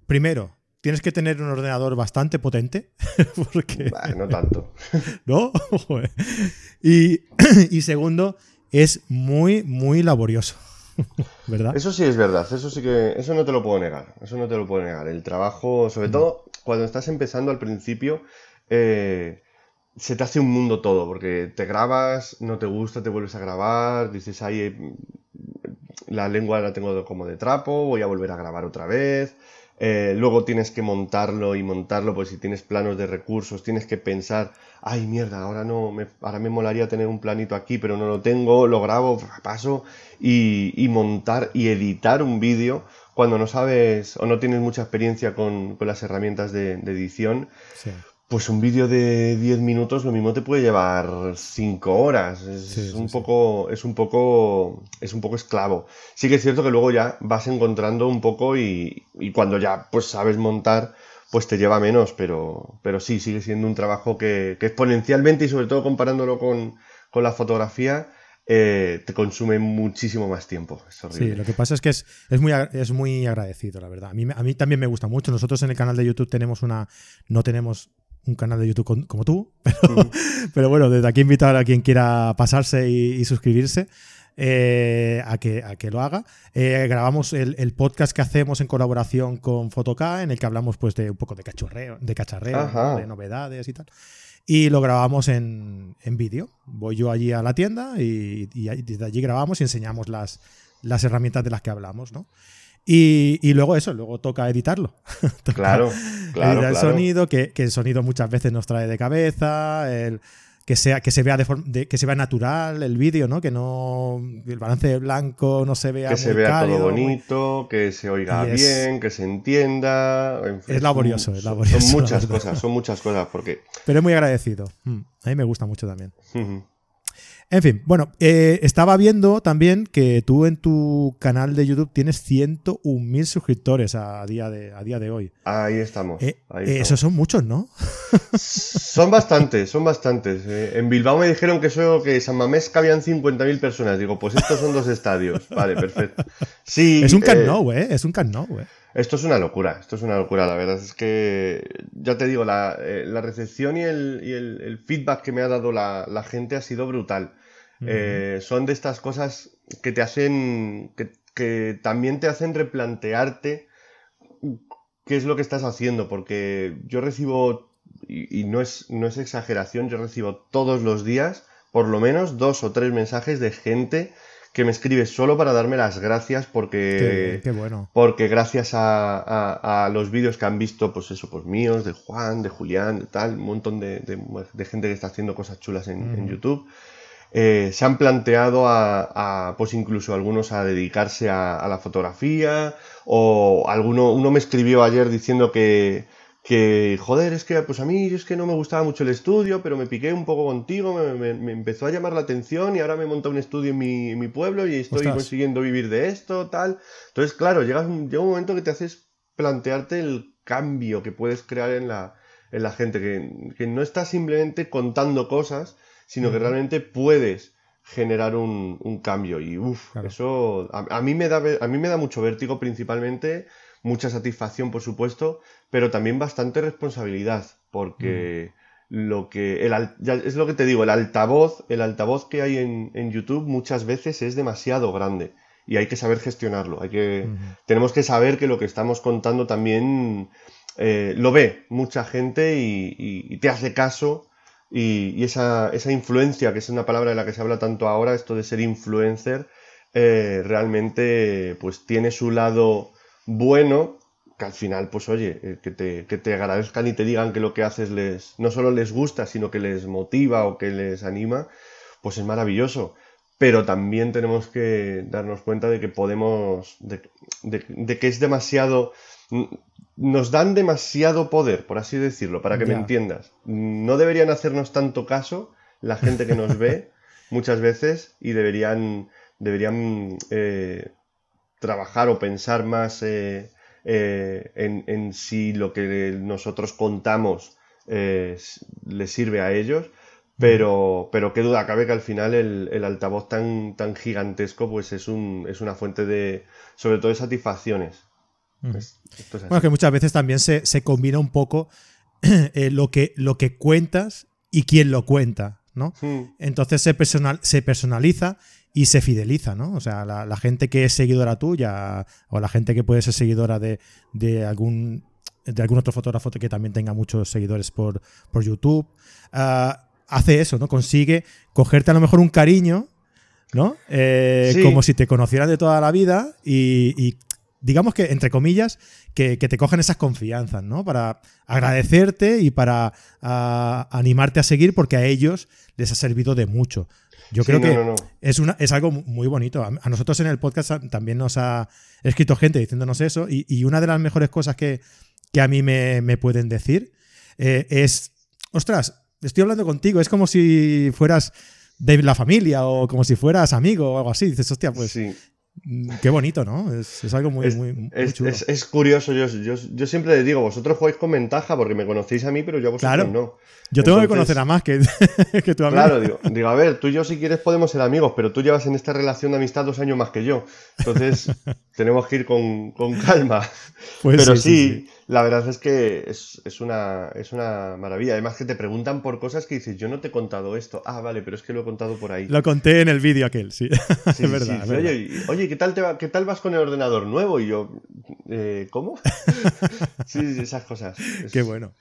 primero, tienes que tener un ordenador bastante potente. Porque...
no tanto.
¿No? y, y segundo, es muy, muy laborioso. ¿Verdad?
Eso sí es verdad, eso sí que, eso no te lo puedo negar, eso no te lo puedo negar. El trabajo, sobre todo cuando estás empezando al principio, eh, se te hace un mundo todo, porque te grabas, no te gusta, te vuelves a grabar, dices, ay, eh, la lengua la tengo como de trapo, voy a volver a grabar otra vez. Eh, luego tienes que montarlo y montarlo, pues si tienes planos de recursos, tienes que pensar, ay mierda, ahora no, me, ahora me molaría tener un planito aquí, pero no lo tengo, lo grabo, paso, y, montar y editar un vídeo cuando no sabes o no tienes mucha experiencia con, las herramientas de, edición. Pues un vídeo de 10 minutos lo mismo te puede llevar 5 horas. Es, un poco, es un poco. Es un poco esclavo. Sí que es cierto que luego ya vas encontrando un poco y, cuando ya pues sabes montar, pues te lleva menos, pero, pero sí, sigue siendo un trabajo que, exponencialmente y sobre todo comparándolo con, la fotografía, eh, te consume muchísimo más tiempo.
sí, lo que pasa es que es, muy, es muy agradecido, la verdad. A mí, a mí también me gusta mucho. Nosotros en el canal de YouTube tenemos una. No tenemos un canal de YouTube como tú, pero, bueno, desde aquí invitar a quien quiera pasarse y, suscribirse. Eh, a, que, a que lo haga. Eh, grabamos el, podcast que hacemos en colaboración con Fotok, en el que hablamos pues de un poco de cachorreo, de cacharreo, de novedades y tal. Y lo grabamos en, vídeo. Voy yo allí a la tienda y, desde allí grabamos y enseñamos las, las herramientas de las que hablamos, ¿no? Y, luego eso, luego toca editarlo.
claro, claro.
El sonido, que, el sonido muchas veces nos trae de cabeza, el, que, sea, que, se vea de, que se vea natural el vídeo, ¿no? Que no el balance blanco no se vea
Que se vea todo bonito, que se oiga bien, que se entienda.
es laborioso, es laborioso.
Son muchas cosas, son muchas cosas porque...
Pero es muy agradecido. Mm, a mí me gusta mucho también. En fin, bueno, eh, estaba viendo también que tú en tu canal de YouTube tienes 101.000 suscriptores a día, de, a día de hoy.
Ahí estamos.
Eh, esos son muchos, ¿no?
son bastantes, son bastantes. en Bilbao me dijeron que, eso, que San Mamés cabían 50.000 personas. Digo, pues estos son dos estadios. Vale, perfecto. Sí,
es un Camp Nou, ¿eh? Es un Camp Nou, ¿eh?
Esto es una locura, esto es una locura, la verdad es que, ya te digo, la, eh, recepción y, el, feedback que me ha dado la, gente ha sido brutal. Eh, son de estas cosas que te hacen, que, también te hacen replantearte qué es lo que estás haciendo, porque yo recibo, y, no, es, no es exageración, yo recibo todos los días por lo menos dos o tres mensajes de gente que me escribe solo para darme las gracias porque,
bueno.
porque gracias a, los vídeos que han visto, pues eso, pues míos, de Juan, de Julián, de tal, un montón de, gente que está haciendo cosas chulas en, YouTube, eh, se han planteado a, pues incluso algunos a dedicarse a, la fotografía o alguno, uno me escribió ayer diciendo que, que, joder, es que pues a mí es que no me gustaba mucho el estudio, pero me piqué un poco contigo, me, empezó a llamar la atención y ahora me he montado un estudio en mi, pueblo y estoy consiguiendo vivir de esto, tal. Entonces, claro, llega un, llega un momento que te haces plantearte el cambio que puedes crear en la, en la gente, que, no estás simplemente contando cosas, sino que realmente puedes generar un, cambio. Y uff, eso a, mí me da, a mí me da mucho vértigo principalmente mucha satisfacción, por supuesto, pero también bastante responsabilidad, porque mm. lo que el, es lo que te digo, el altavoz, el altavoz que hay en, YouTube muchas veces es demasiado grande y hay que saber gestionarlo. Hay que, tenemos que saber que lo que estamos contando también eh, lo ve mucha gente y, te hace caso. Y, esa, esa, influencia, que es una palabra de la que se habla tanto ahora, esto de ser influencer, eh, realmente pues tiene su lado bueno, que al final, pues oye, eh, que te, que te agradezcan y te digan que lo que haces les, no solo les gusta, sino que les motiva o que les anima, pues es maravilloso. Pero también tenemos que darnos cuenta de que podemos, de, que es demasiado, nos dan demasiado poder, por así decirlo, para que me entiendas. No deberían hacernos tanto caso la gente que nos ve muchas veces y deberían, deberían eh, trabajar o pensar más eh, eh, en, si lo que nosotros contamos eh, les sirve a ellos. Pero, pero qué duda cabe que al final el, altavoz tan, tan gigantesco pues es, un, es una fuente de, sobre todo de satisfacciones.
bueno, que muchas veces también se, combina un poco lo, que, lo que cuentas y quién lo cuenta, ¿no? Hmm. Entonces se, personal, se personaliza y se fideliza, ¿no? O sea, la, gente que es seguidora tuya o la gente que puede ser seguidora de, algún de algún otro fotógrafo que también tenga muchos seguidores por, por YouTube, ah, hace eso, ¿no? Consigue cogerte a lo mejor un cariño, ¿no? Eh, como si te conocieran de toda la vida y, digamos que, entre comillas, que, te cogen esas confianzas, ¿no? Para agradecerte y para ah, animarte a seguir porque a ellos les ha servido de mucho. Yo creo que Es, una, es algo muy bonito. A, nosotros en el podcast también nos ha escrito gente diciéndonos eso y, una de las mejores cosas que, a mí me, pueden decir eh, es, ostras, estoy hablando contigo, es como si fueras de la familia o como si fueras amigo o algo así. Dices, hostia, pues Mm, qué bonito, ¿no? Es, algo muy,
es,
muy,
chulo. Es, curioso, yo, yo, siempre les digo, vosotros jugáis con ventaja porque me conocéis a mí, pero yo a vosotros claro. no.
Yo tengo que conocer a más que, que tu amigo.
Claro, digo, digo, a ver, tú y yo si quieres podemos ser amigos, pero tú llevas en esta relación de amistad dos años más que yo. Entonces, tenemos que ir con, calma. Pues pero sí la verdad es que es, una, es una maravilla. Además que te preguntan por cosas que dices, yo no te he contado esto. Ah, vale, pero es que lo he contado por ahí.
Lo conté en el vídeo aquel, sí. es verdad.
Oye, ¿qué, tal te ¿qué tal vas con el ordenador nuevo? Y yo, eh, ¿cómo? sí, esas cosas.
Qué bueno.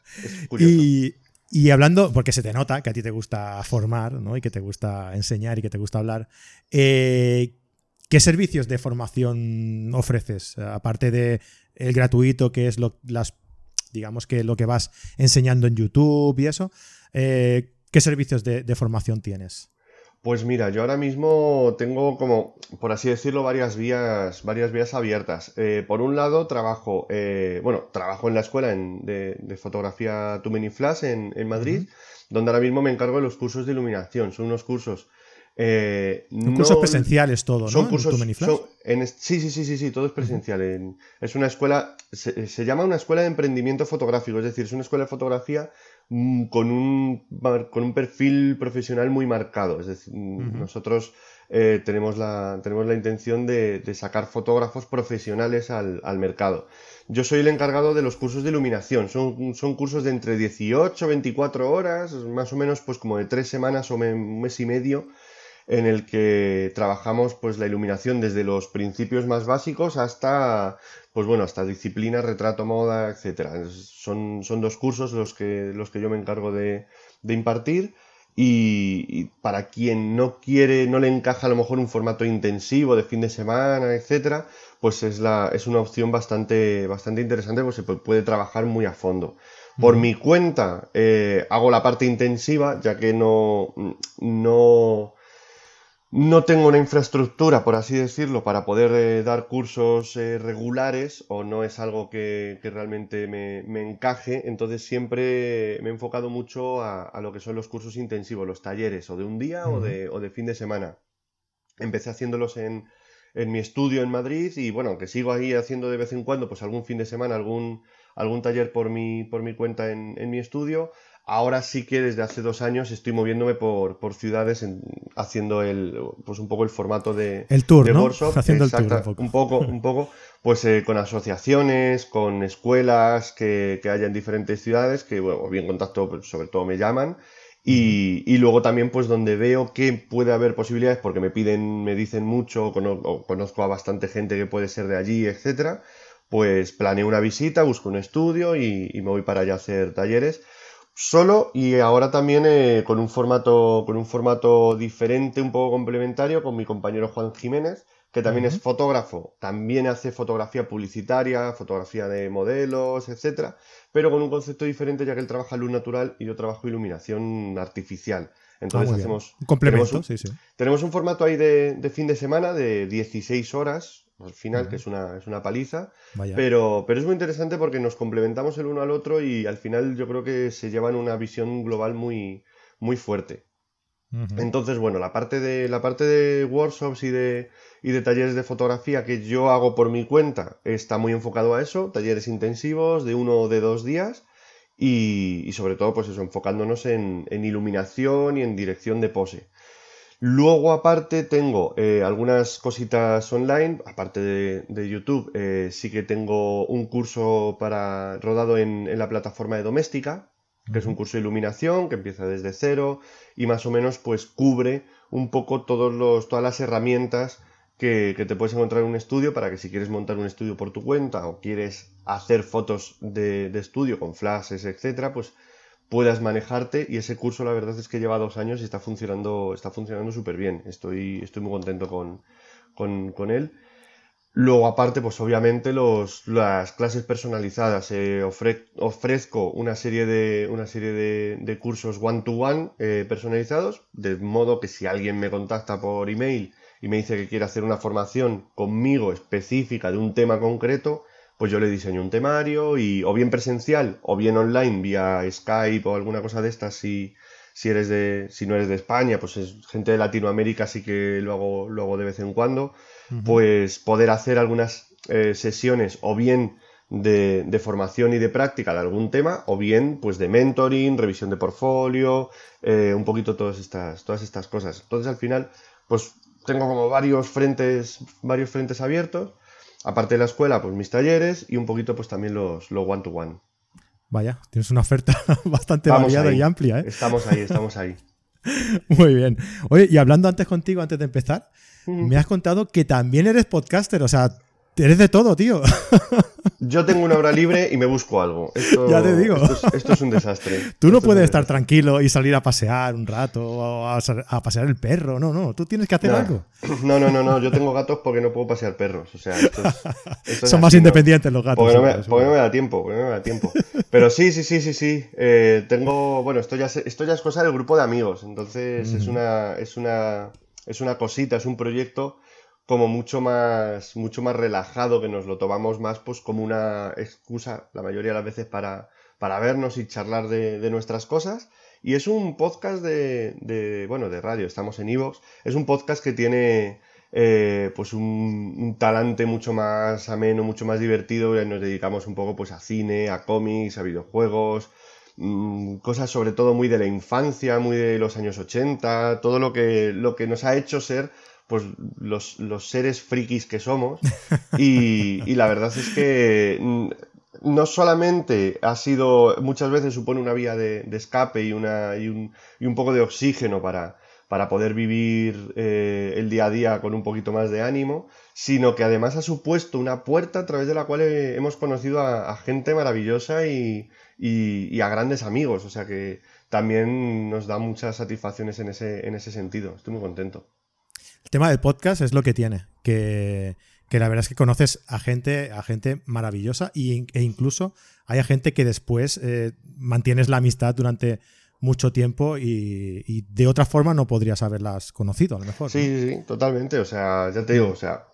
Y, y, hablando, porque se te nota que a ti te gusta formar, ¿no? Y que te gusta enseñar y que te gusta hablar. Eh, ¿Qué servicios de formación ofreces? Aparte de el gratuito, que es lo, las, digamos que lo que vas enseñando en YouTube y eso, eh, ¿qué servicios de, formación tienes?
Pues mira, yo ahora mismo tengo como, por así decirlo, varias vías, varias vías abiertas. Eh, por un lado, trabajo, eh, bueno, trabajo en la escuela de, fotografía Too Many Flash en, Madrid, donde ahora mismo me encargo de los cursos de iluminación. Son unos cursos Eh,
cursos presenciales todo, ¿no?
Son cursos, sí, sí, sí, sí, sí, todo es presencial. es una escuela, se, llama una escuela de emprendimiento fotográfico, es decir, es una escuela de fotografía con un, con un perfil profesional muy marcado. Es decir, nosotros eh, tenemos, la, tenemos la intención de, sacar fotógrafos profesionales al, al, mercado. Yo soy el encargado de los cursos de iluminación. Son, son cursos de entre 18 y 24 horas, más o menos pues como de tres semanas o un mes y medio en el que trabajamos pues la iluminación desde los principios más básicos hasta pues bueno hasta disciplina retrato moda etcétera. Son, son dos cursos los que los que yo me encargo de, impartir y, para quien no quiere no le encaja a lo mejor un formato intensivo de fin de semana etcétera pues es la es una opción bastante bastante interesante pues se puede trabajar muy a fondo. Por mi cuenta eh, hago la parte intensiva ya que no no no tengo una infraestructura, por así decirlo, para poder eh, dar cursos eh, regulares o no es algo que, realmente me, encaje, entonces siempre me he enfocado mucho a, lo que son los cursos intensivos, los talleres, o de un día o, de, o, de, fin de semana. Empecé haciéndolos en, en, mi estudio en Madrid y bueno, aunque sigo ahí haciendo de vez en cuando, pues algún fin de semana, algún, algún taller por mi, por mi cuenta en, en mi estudio, Ahora sí que desde hace dos años estoy moviéndome por, ciudades haciendo el, pues un poco el formato de,
el tour,
de
¿no? Haciendo el tour
un poco. un poco, pues eh, con asociaciones, con escuelas que, que haya en diferentes ciudades, que bueno, bien contacto, pues, sobre todo me llaman. Y, y, luego también pues donde veo que puede haber posibilidades porque me piden, me dicen mucho, o conozco a bastante gente que puede ser de allí, etcétera, pues planeo una visita, busco un estudio y, y me voy para allá a hacer talleres solo y ahora también eh, con un formato con un formato diferente un poco complementario con mi compañero Juan Jiménez que también es fotógrafo. También hace fotografía publicitaria fotografía de modelos etcétera pero con un concepto diferente ya que él trabaja luz natural y yo trabajo iluminación artificial. Entonces
ah,
hacemos
un complemento
tenemos
sí, sí.
tenemos un formato ahí de, de fin de semana de 16 horas al final, que es una, es una paliza. Pero, pero es muy interesante porque nos complementamos el uno al otro y al final yo creo que se llevan una visión global muy, muy fuerte. Entonces, bueno, la parte de, la parte de workshops y de, y de talleres de fotografía que yo hago por mi cuenta está muy enfocado a eso, talleres intensivos de uno o de dos días y, y sobre todo pues eso, enfocándonos en, en iluminación y en dirección de pose. Luego, aparte, tengo eh, algunas cositas online, aparte de, YouTube, eh, sí que tengo un curso para rodado en, la plataforma de Doméstica, que es un curso de iluminación que empieza desde cero y más o menos pues cubre un poco todos los, todas las herramientas que, te puedes encontrar en un estudio para que si quieres montar un estudio por tu cuenta o quieres hacer fotos de, de estudio con flashes, etcétera, pues puedas manejarte y ese curso la verdad es que lleva dos años y está funcionando está funcionando súper bien estoy, estoy muy contento con, con, él. Luego aparte pues obviamente los, las clases personalizadas. Eh, ofrezco una serie de una serie de, cursos one to one personalizados de modo que si alguien me contacta por email y me dice que quiere hacer una formación conmigo específica de un tema concreto pues yo le diseño un temario y o bien presencial o bien online vía Skype o alguna cosa de estas si, si eres de si no eres de España pues es gente de Latinoamérica sí que lo hago, lo de vez en cuando pues poder hacer algunas eh, sesiones o bien de, de, formación y de práctica de algún tema o bien pues de mentoring revisión de portfolio eh, un poquito todas estas todas estas cosas. Entonces al final pues tengo como varios frentes varios frentes abiertos Aparte de la escuela, pues mis talleres y un poquito pues también los one-to-one. -one.
Vaya, tienes una oferta bastante variada y amplia, ¿eh?
Estamos ahí, estamos ahí.
Muy bien. Oye, y hablando antes contigo, antes de empezar, me has contado que también eres podcaster, o sea, Eres de todo, tío.
Yo tengo una hora libre y me busco algo.
ya te digo.
Esto es, un desastre.
Tú no puedes estar tranquilo y salir a pasear un rato o a, pasear el perro. No, no. Tú tienes que hacer algo.
No, no, no, no. Yo tengo gatos porque no puedo pasear perros. O sea,
Son más independientes los gatos.
Porque no, me, da tiempo. Porque no me da tiempo. Pero sí, sí, sí, sí, sí. Eh, tengo. Bueno, esto ya, esto ya es cosa del grupo de amigos. Entonces es una. Es una. Es una cosita, es un proyecto como mucho más, mucho más relajado, que nos lo tomamos más pues como una excusa la mayoría de las veces para, para vernos y charlar de, nuestras cosas. Y es un podcast de, bueno, de radio, estamos en Evox. Es un podcast que tiene eh, pues un, talante mucho más ameno, mucho más divertido. Y nos dedicamos un poco pues a cine, a cómics, a videojuegos, mm, cosas sobre todo muy de la infancia, muy de los años 80, todo lo que, lo que nos ha hecho ser pues los, los seres frikis que somos. Y, y, la verdad es que mm, no solamente ha sido, muchas veces supone una vía de, escape y, una, y, un, y, un, poco de oxígeno para, para poder vivir eh, el día a día con un poquito más de ánimo, sino que además ha supuesto una puerta a través de la cual hemos conocido a, gente maravillosa y, y, a grandes amigos. O sea que también nos da muchas satisfacciones en ese, en ese sentido. Estoy muy contento.
El tema del podcast es lo que tiene, que que la verdad es que conoces a gente, a gente maravillosa e incluso hay gente que después eh, mantienes la amistad durante mucho tiempo y, de otra forma no podrías haberlas conocido, a lo mejor.
Sí, sí, sí, totalmente. O sea, ya te digo, o sea,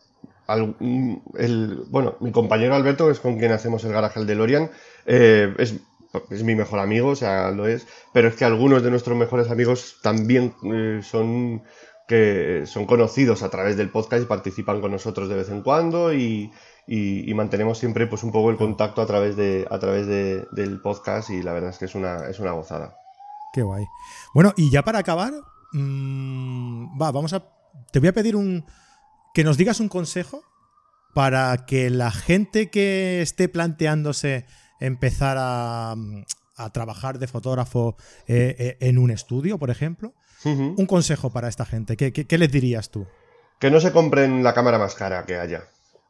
el, bueno, mi compañero Alberto, que es con quien hacemos el garaje al DeLorean, eh, es, es, mi mejor amigo, o sea, lo es, pero es que algunos de nuestros mejores amigos también eh, son que son conocidos a través del podcast y participan con nosotros de vez en cuando y, mantenemos siempre pues un poco el contacto a través de a través del podcast y la verdad es que es una, es una gozada.
Qué guay. Bueno, y ya para acabar, mm, va, vamos a. Te voy a pedir un. que nos digas un consejo para que la gente que esté planteándose empezar a, trabajar de fotógrafo eh, eh, en un estudio, por ejemplo, un consejo para esta gente. ¿Qué, les dirías tú?
Que no se compren la cámara más cara que haya.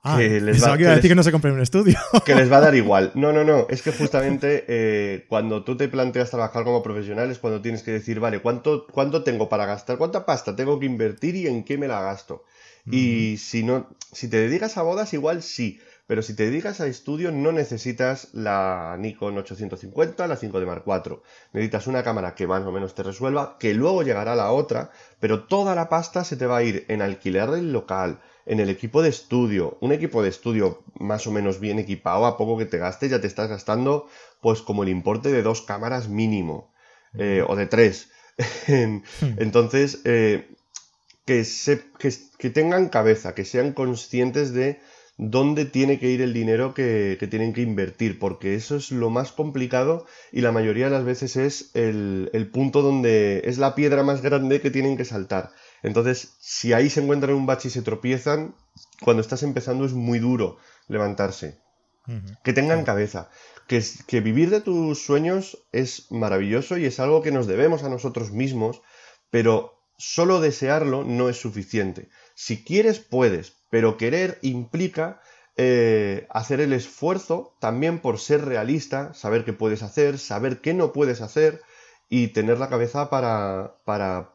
Ah, que les va, a decir que no se compren un estudio.
Que les va a dar igual. No, no, no. Es que justamente eh, cuando tú te planteas trabajar como profesional es cuando tienes que decir, vale, ¿cuánto, ¿cuánto tengo para gastar? ¿Cuánta pasta tengo que invertir y en qué me la gasto? Y si no, si te dedicas a bodas, igual sí. Pero si te dedicas a estudio no necesitas la Nikon 850, la 5D Mark IV. Necesitas una cámara que más o menos te resuelva, que luego llegará la otra, pero toda la pasta se te va a ir en alquiler del local, en el equipo de estudio. Un equipo de estudio más o menos bien equipado, a poco que te gastes, ya te estás gastando pues como el importe de dos cámaras mínimo, eh, o de tres. Hmm. Entonces, eh, que, se, que tengan cabeza, que sean conscientes de dónde tiene que ir el dinero que, tienen que invertir, porque eso es lo más complicado y la mayoría de las veces es el, punto donde es la piedra más grande que tienen que saltar. Entonces, si ahí se encuentran un bache y se tropiezan, cuando estás empezando es muy duro levantarse. Que tengan cabeza. Que, que vivir de tus sueños es maravilloso y es algo que nos debemos a nosotros mismos, pero solo desearlo no es suficiente. Si quieres, puedes, pero querer implica eh, hacer el esfuerzo también por ser realista, saber qué puedes hacer, saber qué no puedes hacer y tener la cabeza para, para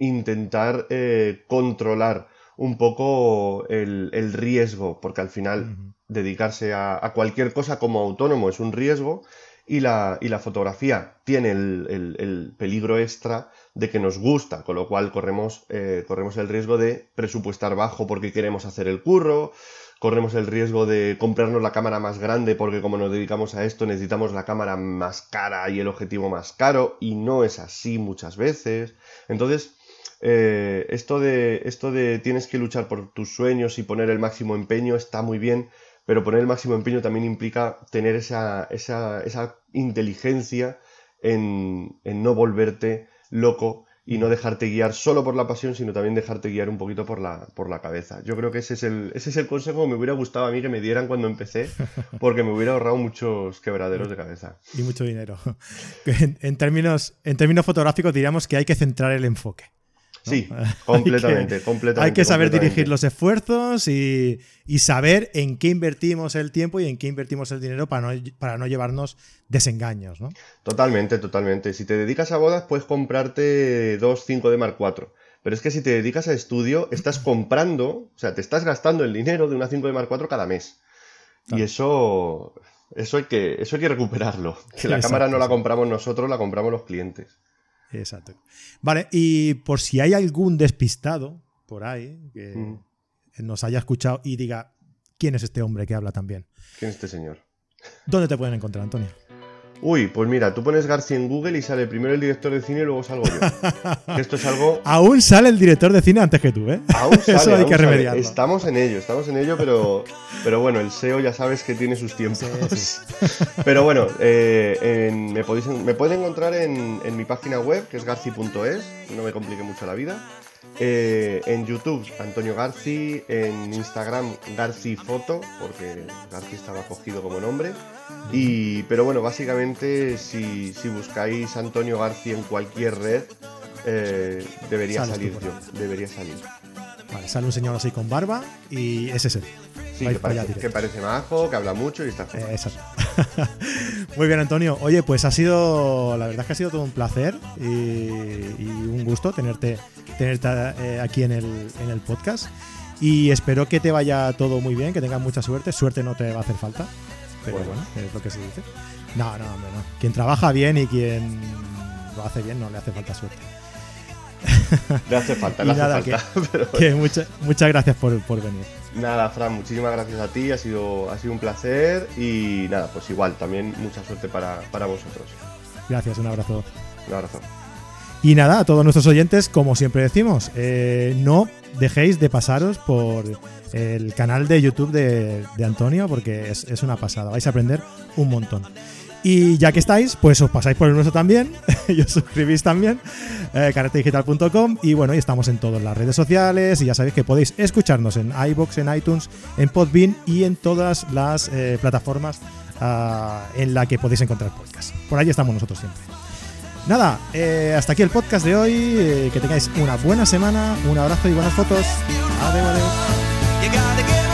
intentar eh, controlar un poco el, riesgo, porque al final dedicarse a, cualquier cosa como autónomo es un riesgo y la, y la fotografía tiene el, peligro extra de que nos gusta, con lo cual corremos, eh, corremos el riesgo de presupuestar bajo porque queremos hacer el curro, corremos el riesgo de comprarnos la cámara más grande porque como nos dedicamos a esto necesitamos la cámara más cara y el objetivo más caro y no es así muchas veces. Entonces, eh, esto, de, esto de tienes que luchar por tus sueños y poner el máximo empeño está muy bien, pero poner el máximo empeño también implica tener esa, esa, esa inteligencia en, en, no volverte loco y no dejarte guiar solo por la pasión, sino también dejarte guiar un poquito por la, por la cabeza. Yo creo que ese es, el, ese es el consejo que me hubiera gustado a mí que me dieran cuando empecé, porque me hubiera ahorrado muchos quebraderos de cabeza.
Y mucho dinero. En, términos, en términos fotográficos diríamos que hay que centrar el enfoque.
Sí, completamente, hay que, completamente.
Hay que saber dirigir los esfuerzos y, saber en qué invertimos el tiempo y en qué invertimos el dinero para no, para no llevarnos desengaños, ¿no?
Totalmente, totalmente. Si te dedicas a bodas, puedes comprarte dos 5 de Mark IV. Pero es que si te dedicas a estudio, estás comprando, o sea, te estás gastando el dinero de una 5 de Mark IV cada mes. Y eso, eso hay que, eso hay que recuperarlo. Que la cámara no la compramos nosotros, la compramos los clientes.
Exacto. Vale, y por si hay algún despistado por ahí que nos haya escuchado y diga, ¿quién es este hombre que habla tan bien?
¿Quién es este señor?
¿Dónde te pueden encontrar, Antonio?
Uy, pues mira, tú pones García en Google y sale primero el director de cine y luego salgo yo. Esto es algo.
Aún sale el director de cine antes que tú, ¿eh?
Aún sale,
Eso hay
aún
que
sale.
remediarlo.
Estamos en ello, estamos en ello, pero, pero bueno, el SEO ya sabes que tiene sus tiempos. Pero bueno, eh, en- me, podéis, me pueden encontrar en, en mi página web, que es garci.es, no me complique mucho la vida. Eh, en YouTube, Antonio Garci, en Instagram, Garci Foto, porque Garci estaba cogido como nombre. Y, pero bueno, básicamente, si, si buscáis Antonio Garci en cualquier red, eh, debería salir yo, debería salir.
Vale, sale un señor así con barba y es ese.
Sí, que parece, que parece majo, que habla mucho y está
Eh, exacto. Muy bien, Antonio. Oye, pues ha sido, la verdad es que ha sido todo un placer y, y un gusto tenerte, tenerte eh, aquí en el, en el podcast. Y espero que te vaya todo muy bien, que tengas mucha suerte. Suerte no te va a hacer falta, pero
Bueno.
bueno, es lo que se dice. No, no, hombre, no. Quien trabaja bien y quien lo hace bien no le hace falta suerte.
Le hace falta, le hace
nada,
falta. pero bueno.
Que mucha- muchas gracias por, por venir.
Nada, Fran, muchísimas gracias a ti, ha sido, ha sido un placer y nada, pues igual, también mucha suerte para, para vosotros.
Gracias, un abrazo.
Un abrazo.
Y nada, a todos nuestros oyentes, como siempre decimos, eh, no dejéis de pasaros por el canal de YouTube de, Antonio, porque es, una pasada, vais a aprender un montón. Y ya que estáis, pues os pasáis por el nuestro también, y os suscribís también, eh, caratedigital.com, y bueno, y estamos en todas las redes sociales, y ya sabéis que podéis escucharnos en iBox, en iTunes, en Podbean y en todas las eh, plataformas ah, en la que podéis encontrar podcast. Por ahí estamos nosotros siempre. Nada, eh, hasta aquí el podcast de hoy. Eh, que tengáis una buena semana, un abrazo y buenas fotos. Adiós, adiós.